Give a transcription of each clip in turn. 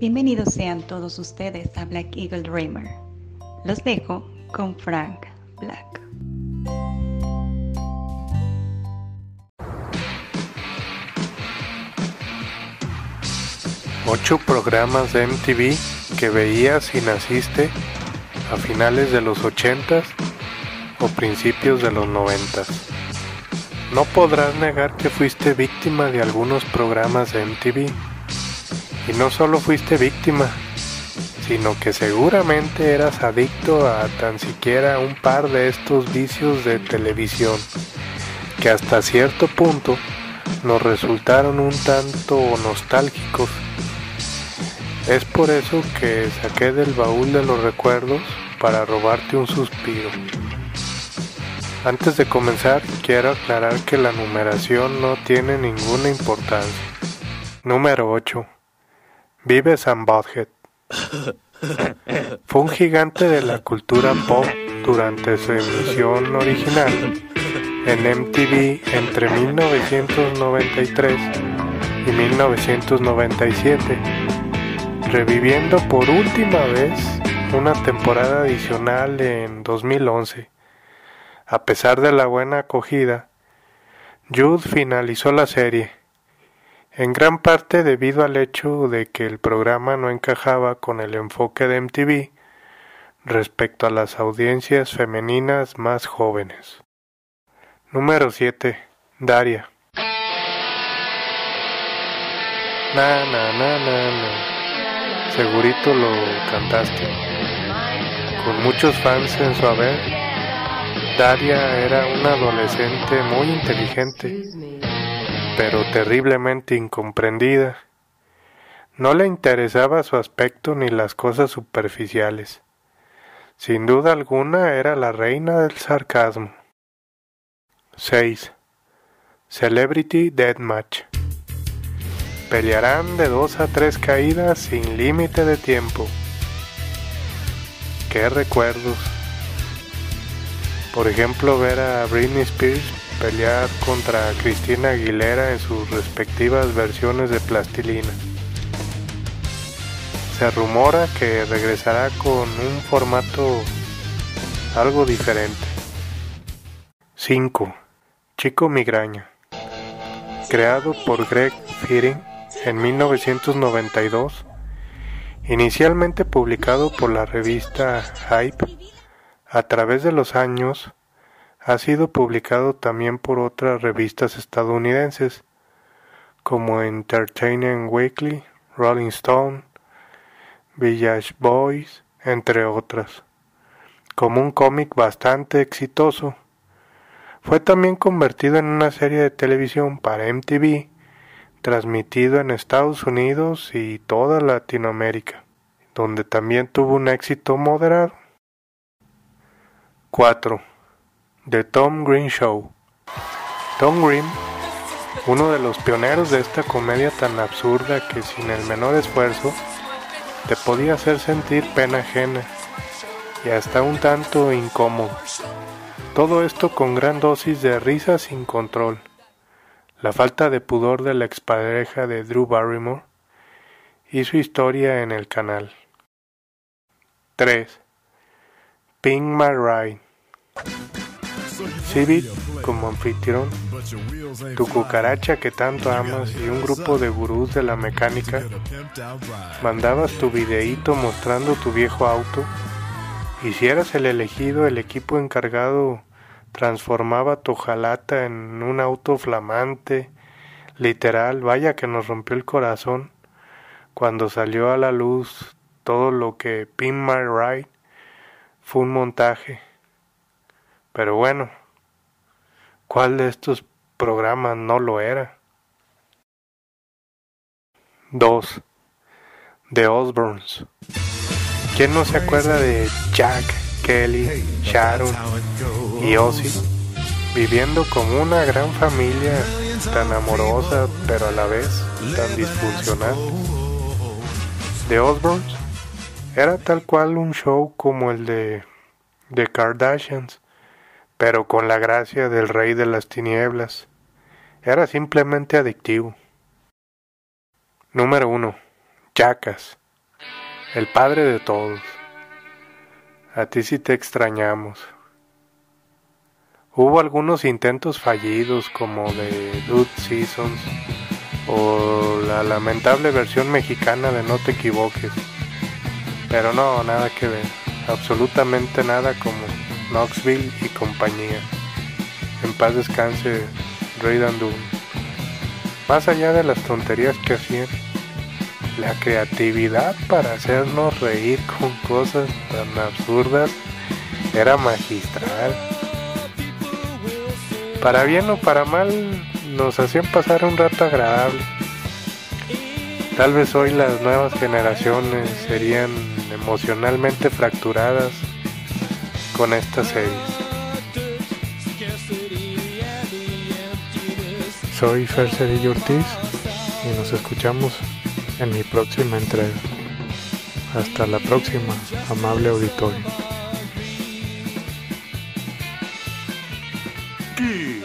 Bienvenidos sean todos ustedes a Black Eagle Dreamer. Los dejo con Frank Black. Ocho programas de MTV que veías si naciste a finales de los ochentas o principios de los noventas. No podrás negar que fuiste víctima de algunos programas de MTV. Y no solo fuiste víctima, sino que seguramente eras adicto a tan siquiera un par de estos vicios de televisión, que hasta cierto punto nos resultaron un tanto nostálgicos. Es por eso que saqué del baúl de los recuerdos para robarte un suspiro. Antes de comenzar, quiero aclarar que la numeración no tiene ninguna importancia. Número 8. Vive Sam Butthead. Fue un gigante de la cultura pop durante su emisión original en MTV entre 1993 y 1997, reviviendo por última vez una temporada adicional en 2011. A pesar de la buena acogida, Jude finalizó la serie en gran parte debido al hecho de que el programa no encajaba con el enfoque de MTV respecto a las audiencias femeninas más jóvenes. Número 7. Daria. Na, na, na. Segurito lo cantaste. Con muchos fans en su haber, Daria era una adolescente muy inteligente pero terriblemente incomprendida. No le interesaba su aspecto ni las cosas superficiales. Sin duda alguna era la reina del sarcasmo. 6. Celebrity Deathmatch. Pelearán de dos a tres caídas sin límite de tiempo. Qué recuerdos. Por ejemplo, ver a Britney Spears pelear contra Cristina Aguilera en sus respectivas versiones de plastilina. Se rumora que regresará con un formato algo diferente. 5. Chico Migraña. Creado por Greg Fearing en 1992, inicialmente publicado por la revista Hype, a través de los años ha sido publicado también por otras revistas estadounidenses, como Entertainment Weekly, Rolling Stone, Village Boys, entre otras, como un cómic bastante exitoso. Fue también convertido en una serie de televisión para MTV, transmitido en Estados Unidos y toda Latinoamérica, donde también tuvo un éxito moderado. 4. The Tom Green Show. Tom Green, uno de los pioneros de esta comedia tan absurda que sin el menor esfuerzo te podía hacer sentir pena ajena y hasta un tanto incómodo. Todo esto con gran dosis de risa sin control. La falta de pudor de la expareja de Drew Barrymore y su historia en el canal. 3. Pink My Ride. Civil como anfitrión, tu cucaracha que tanto amas y un grupo de gurús de la mecánica, mandabas tu videíto mostrando tu viejo auto y si eras el elegido, el equipo encargado transformaba tu jalata en un auto flamante, literal, vaya que nos rompió el corazón cuando salió a la luz todo lo que Pin My Ride fue un montaje. Pero bueno, ¿cuál de estos programas no lo era? 2. The Osbournes. ¿Quién no se acuerda de Jack, Kelly, Sharon y Ozzy viviendo como una gran familia tan amorosa pero a la vez tan disfuncional? The Osbournes Era tal cual un show como el de The Kardashians, pero con la gracia del rey de las tinieblas. Era simplemente adictivo. Número 1. Jackas. El padre de todos. A ti sí te extrañamos. Hubo algunos intentos fallidos como de Dude Seasons o la lamentable versión mexicana de No te equivoques. Pero no, nada que ver. Absolutamente nada como Knoxville y compañía. En paz descanse Ray Dandun. Más allá de las tonterías que hacían, la creatividad para hacernos reír con cosas tan absurdas era magistral. Para bien o para mal, nos hacían pasar un rato agradable. Tal vez hoy las nuevas generaciones serían emocionalmente fracturadas con estas series. Soy Fer Cedillo Ortiz y nos escuchamos en mi próxima entrega. Hasta la próxima, amable auditorio. ¿Qué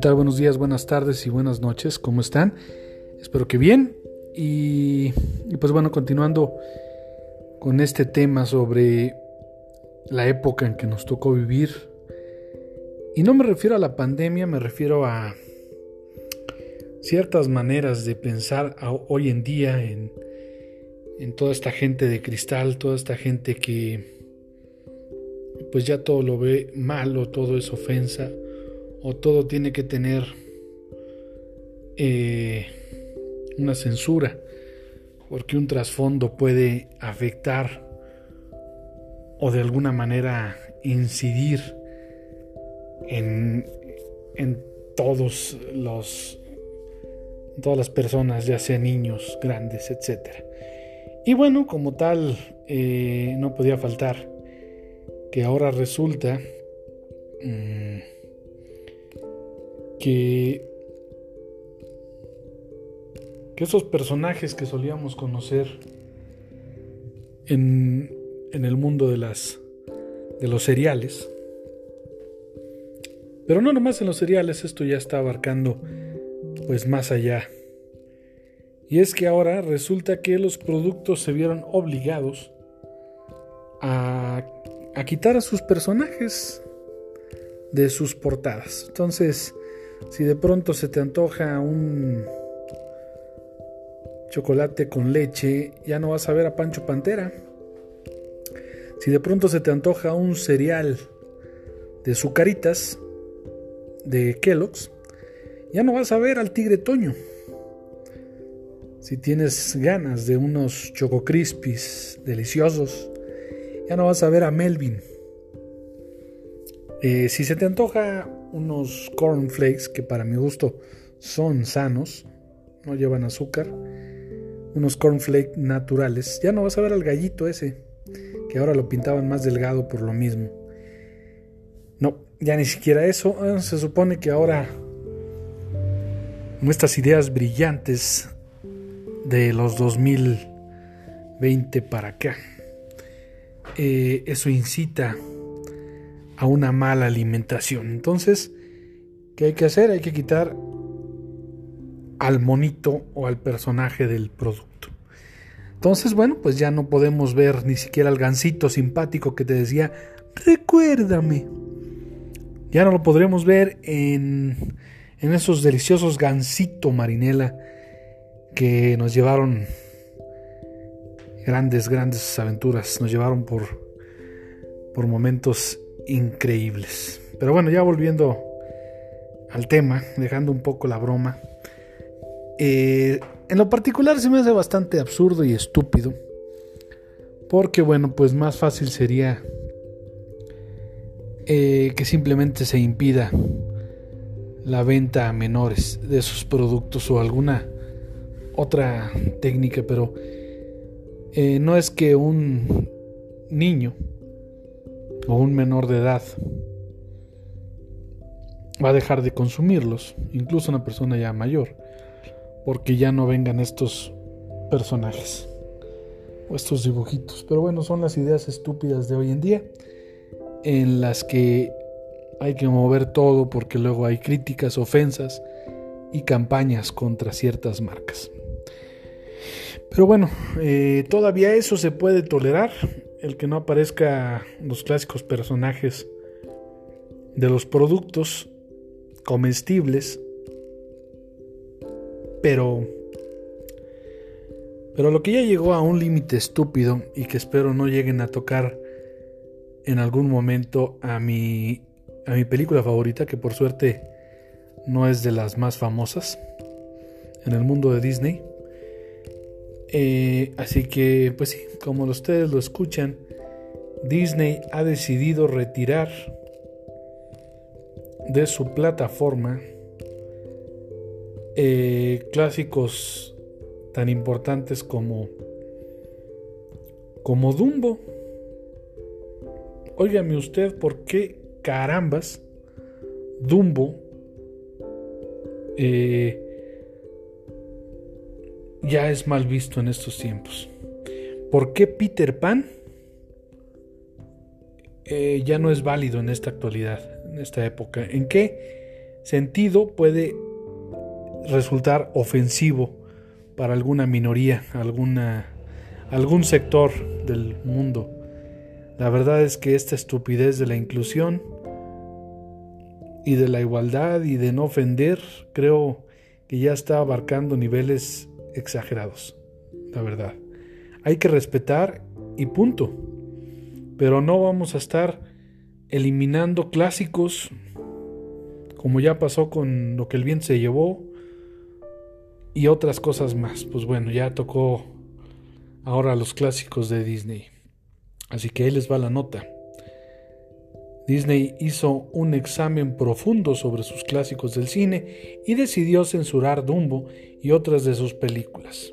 tal? Buenos días, buenas tardes y buenas noches. ¿Cómo están? Espero que bien. Y, pues bueno, continuando con este tema sobre la época en que nos tocó vivir. Y no me refiero a la pandemia, me refiero a ciertas maneras de pensar hoy en día en, en toda esta gente de cristal, toda esta gente que pues ya todo lo ve malo, todo es ofensa o todo tiene que tener eh, una censura, porque un trasfondo puede afectar o de alguna manera incidir en, en todos los todas las personas, ya sean niños, grandes, etc. Y bueno, como tal, eh, no podía faltar que ahora resulta mm, que, esos personajes que solíamos conocer en, en el mundo de las de los cereales pero no nomás en los cereales esto ya está abarcando pues más allá y es que ahora resulta que los productos se vieron obligados a, quitar a sus personajes de sus portadas entonces si de pronto se te antoja un chocolate con leche, ya no vas a ver a Pancho Pantera. Si de pronto se te antoja un cereal de sucaritas de Kellogg's, ya no vas a ver al Tigre Toño. Si tienes ganas de unos Choco Crispies deliciosos, ya no vas a ver a Melvin. Eh, si se te antoja unos cornflakes que para mi gusto son sanos, no llevan azúcar, unos cornflakes naturales, ya no vas a ver al gallito ese, que ahora lo pintaban más delgado por lo mismo. No, ya ni siquiera eso, ah, se supone que ahora nuestras ideas brillantes de los 2020 para acá, eh, eso incita a una mala alimentación. Entonces, ¿qué hay que hacer? Hay que quitar al monito o al personaje del producto. Entonces, bueno, pues ya no podemos ver ni siquiera al gansito simpático que te decía, recuérdame. Ya no lo podremos ver en, en esos deliciosos gansito marinela que nos llevaron grandes, grandes aventuras, nos llevaron por, por momentos increíbles. Pero bueno, ya volviendo al tema, dejando un poco la broma. Eh, en lo particular se me hace bastante absurdo y estúpido. Porque bueno, pues más fácil sería eh, que simplemente se impida la venta a menores de esos productos o alguna otra técnica, pero eh, no es que un niño o un menor de edad va a dejar de consumirlos, incluso una persona ya mayor, porque ya no vengan estos personajes o estos dibujitos. Pero bueno, son las ideas estúpidas de hoy en día en las que hay que mover todo porque luego hay críticas, ofensas y campañas contra ciertas marcas. Pero bueno, eh, todavía eso se puede tolerar, el que no aparezca los clásicos personajes de los productos comestibles, pero pero lo que ya llegó a un límite estúpido y que espero no lleguen a tocar en algún momento a mi a mi película favorita que por suerte no es de las más famosas en el mundo de Disney. Eh, así que, pues sí, como ustedes lo escuchan, Disney ha decidido retirar de su plataforma eh, clásicos tan importantes como como Dumbo. Óigame usted por qué carambas Dumbo eh, ya es mal visto en estos tiempos. ¿Por qué Peter Pan eh, ya no es válido en esta actualidad, en esta época? ¿En qué sentido puede resultar ofensivo para alguna minoría, alguna, algún sector del mundo? La verdad es que esta estupidez de la inclusión y de la igualdad y de no ofender, creo que ya está abarcando niveles exagerados, la verdad. Hay que respetar y punto. Pero no vamos a estar eliminando clásicos como ya pasó con lo que el viento se llevó y otras cosas más. Pues bueno, ya tocó ahora los clásicos de Disney. Así que ahí les va la nota. Disney hizo un examen profundo sobre sus clásicos del cine y decidió censurar Dumbo y otras de sus películas.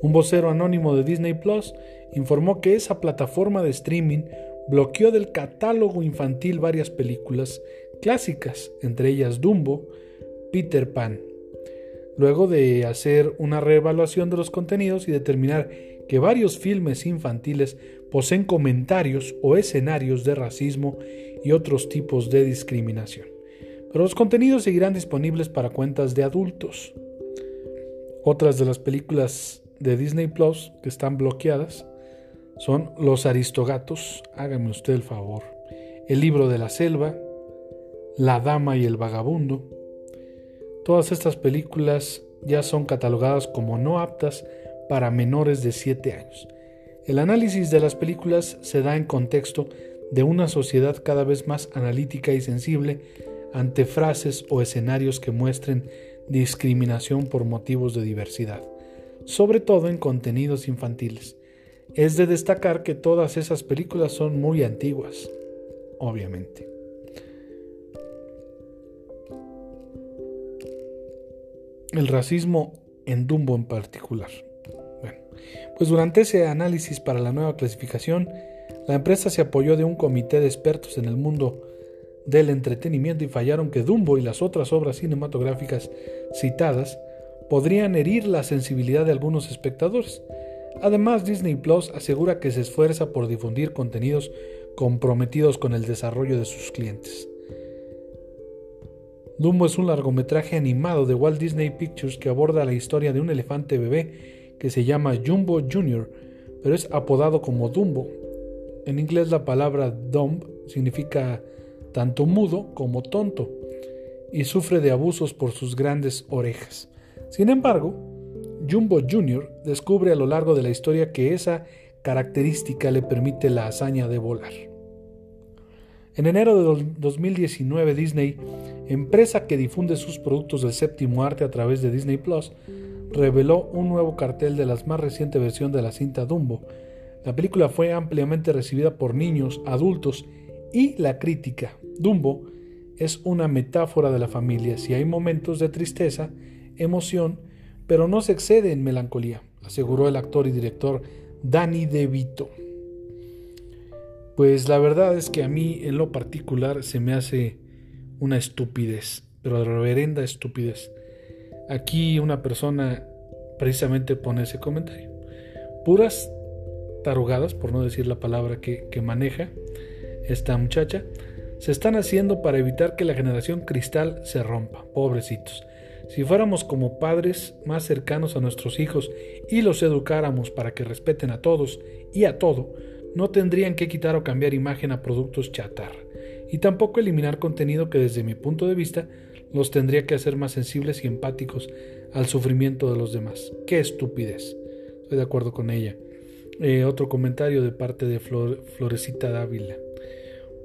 Un vocero anónimo de Disney Plus informó que esa plataforma de streaming bloqueó del catálogo infantil varias películas clásicas, entre ellas Dumbo, Peter Pan. Luego de hacer una reevaluación de los contenidos y determinar que varios filmes infantiles poseen comentarios o escenarios de racismo y otros tipos de discriminación. Pero los contenidos seguirán disponibles para cuentas de adultos. Otras de las películas de Disney Plus que están bloqueadas son Los Aristogatos, hágame usted el favor, El libro de la selva, La Dama y el Vagabundo. Todas estas películas ya son catalogadas como no aptas para menores de 7 años. El análisis de las películas se da en contexto de una sociedad cada vez más analítica y sensible ante frases o escenarios que muestren discriminación por motivos de diversidad, sobre todo en contenidos infantiles. Es de destacar que todas esas películas son muy antiguas, obviamente. El racismo en Dumbo en particular. Pues durante ese análisis para la nueva clasificación, la empresa se apoyó de un comité de expertos en el mundo del entretenimiento y fallaron que Dumbo y las otras obras cinematográficas citadas podrían herir la sensibilidad de algunos espectadores. Además, Disney Plus asegura que se esfuerza por difundir contenidos comprometidos con el desarrollo de sus clientes. Dumbo es un largometraje animado de Walt Disney Pictures que aborda la historia de un elefante bebé que se llama Jumbo Jr., pero es apodado como Dumbo. En inglés la palabra dumb significa tanto mudo como tonto y sufre de abusos por sus grandes orejas. Sin embargo, Jumbo Jr. descubre a lo largo de la historia que esa característica le permite la hazaña de volar. En enero de 2019 Disney, empresa que difunde sus productos del séptimo arte a través de Disney Plus, reveló un nuevo cartel de la más reciente versión de la cinta Dumbo. La película fue ampliamente recibida por niños, adultos y la crítica. Dumbo es una metáfora de la familia. Si hay momentos de tristeza, emoción, pero no se excede en melancolía, aseguró el actor y director Danny DeVito. Pues la verdad es que a mí en lo particular se me hace una estupidez, pero reverenda estupidez. Aquí una persona precisamente pone ese comentario. Puras tarugadas, por no decir la palabra que, que maneja esta muchacha, se están haciendo para evitar que la generación cristal se rompa. Pobrecitos. Si fuéramos como padres más cercanos a nuestros hijos y los educáramos para que respeten a todos y a todo, no tendrían que quitar o cambiar imagen a productos chatarra, y tampoco eliminar contenido que desde mi punto de vista los tendría que hacer más sensibles y empáticos al sufrimiento de los demás. ¡Qué estupidez! Estoy de acuerdo con ella. Eh, otro comentario de parte de Florecita Dávila.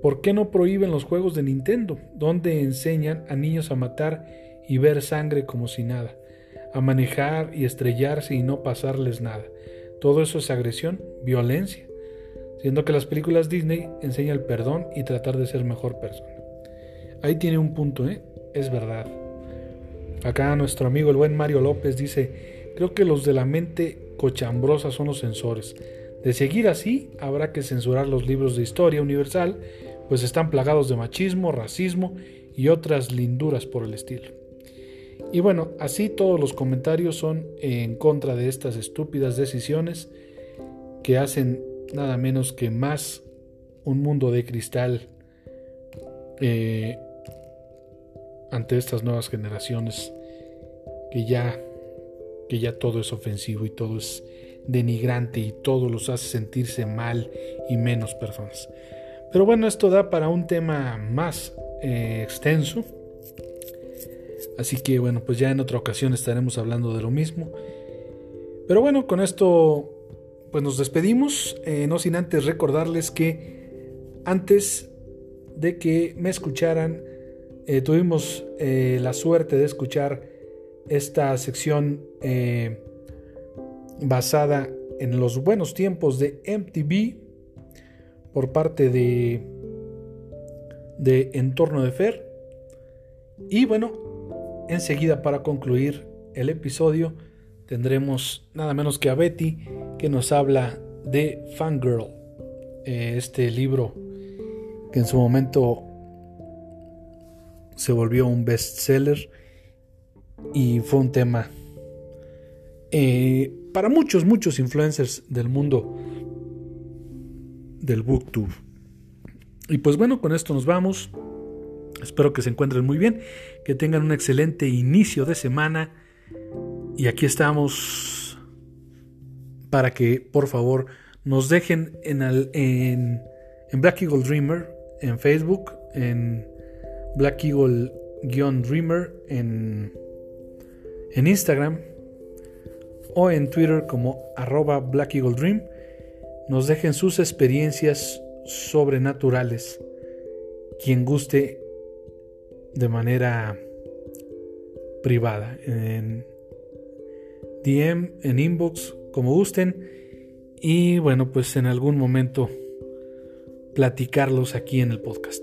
¿Por qué no prohíben los juegos de Nintendo, donde enseñan a niños a matar y ver sangre como si nada, a manejar y estrellarse y no pasarles nada? Todo eso es agresión, violencia, siendo que las películas Disney enseñan el perdón y tratar de ser mejor persona. Ahí tiene un punto, ¿eh? Es verdad. Acá nuestro amigo el buen Mario López dice, creo que los de la mente cochambrosa son los censores. De seguir así, habrá que censurar los libros de historia universal pues están plagados de machismo, racismo y otras linduras por el estilo. Y bueno, así todos los comentarios son en contra de estas estúpidas decisiones que hacen nada menos que más un mundo de cristal eh, ante estas nuevas generaciones que ya que ya todo es ofensivo y todo es denigrante y todo los hace sentirse mal y menos personas. Pero bueno, esto da para un tema más eh, extenso. Así que bueno, pues ya en otra ocasión estaremos hablando de lo mismo. Pero bueno, con esto pues nos despedimos, eh, no sin antes recordarles que antes de que me escucharan, eh, tuvimos la suerte de escuchar esta sección basada en los buenos tiempos de MTV por parte de, de Entorno de Fer. Y bueno, enseguida para concluir el episodio tendremos nada menos que a Betty que nos habla de Fangirl, eh, este libro que en su momento se volvió un bestseller y fue un tema eh, para muchos, muchos influencers del mundo del Booktube. Y pues bueno, con esto nos vamos. Espero que se encuentren muy bien, que tengan un excelente inicio de semana. Y aquí estamos para que por favor nos dejen en, en, en Black Eagle Dreamer en Facebook, en Black Eagle-Dreamer en, en Instagram o en Twitter como arroba Black Eagle Dream nos dejen sus experiencias sobrenaturales. Quien guste de manera privada, en DM, en inbox, como gusten. Y bueno, pues en algún momento platicarlos aquí en el podcast.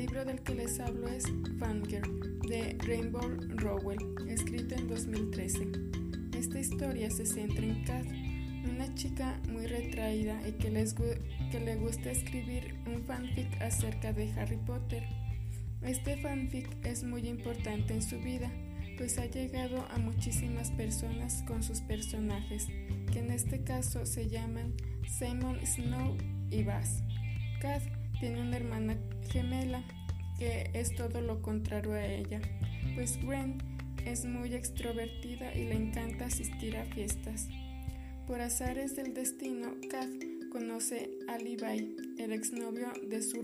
libro del que les hablo es Fangirl de Rainbow Rowell, escrito en 2013. Esta historia se centra en Kat, una chica muy retraída y que, les que le gusta escribir un fanfic acerca de Harry Potter. Este fanfic es muy importante en su vida, pues ha llegado a muchísimas personas con sus personajes, que en este caso se llaman Simon Snow y Bass. Kat tiene una hermana gemela que es todo lo contrario a ella, pues Gwen es muy extrovertida y le encanta asistir a fiestas. Por azares del destino, Kath conoce a Levi, el exnovio de su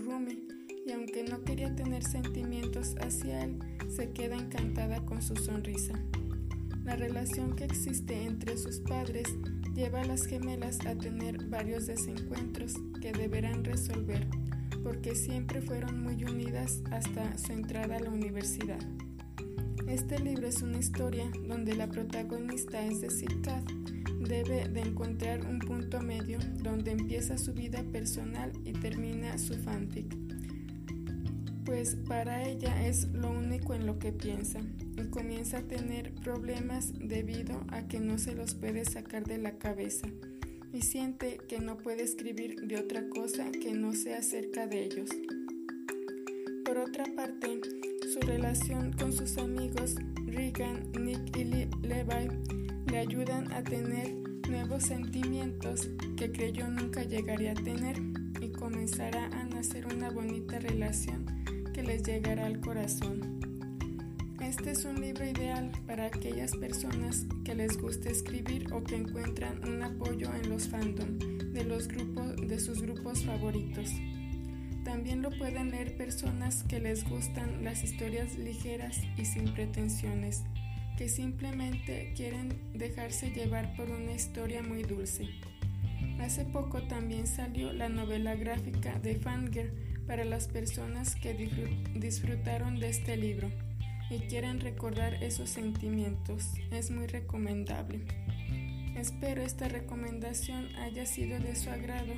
y aunque no quería tener sentimientos hacia él, se queda encantada con su sonrisa. La relación que existe entre sus padres lleva a las gemelas a tener varios desencuentros que deberán resolver, porque siempre fueron muy unidas hasta su entrada a la universidad. Este libro es una historia donde la protagonista, es decir, Kat, debe de encontrar un punto medio donde empieza su vida personal y termina su fanfic. Pues para ella es lo único en lo que piensa y comienza a tener problemas debido a que no se los puede sacar de la cabeza y siente que no puede escribir de otra cosa que no sea acerca de ellos. Por otra parte, su relación con sus amigos Regan, Nick y Levi le ayudan a tener nuevos sentimientos que creyó nunca llegaría a tener y comenzará a nacer una bonita relación les llegará al corazón. Este es un libro ideal para aquellas personas que les gusta escribir o que encuentran un apoyo en los fandom de, los grupos, de sus grupos favoritos. También lo pueden leer personas que les gustan las historias ligeras y sin pretensiones, que simplemente quieren dejarse llevar por una historia muy dulce. Hace poco también salió la novela gráfica de Fanger para las personas que disfrutaron de este libro y quieren recordar esos sentimientos. Es muy recomendable. Espero esta recomendación haya sido de su agrado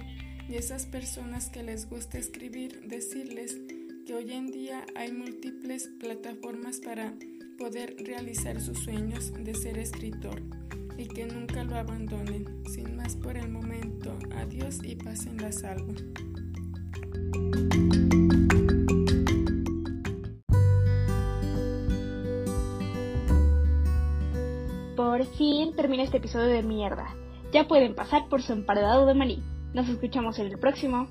y esas personas que les gusta escribir decirles que hoy en día hay múltiples plataformas para poder realizar sus sueños de ser escritor y que nunca lo abandonen. Sin más por el momento, adiós y pasen la salvo. Fin termina este episodio de mierda. Ya pueden pasar por su emparedado de maní. Nos escuchamos en el próximo.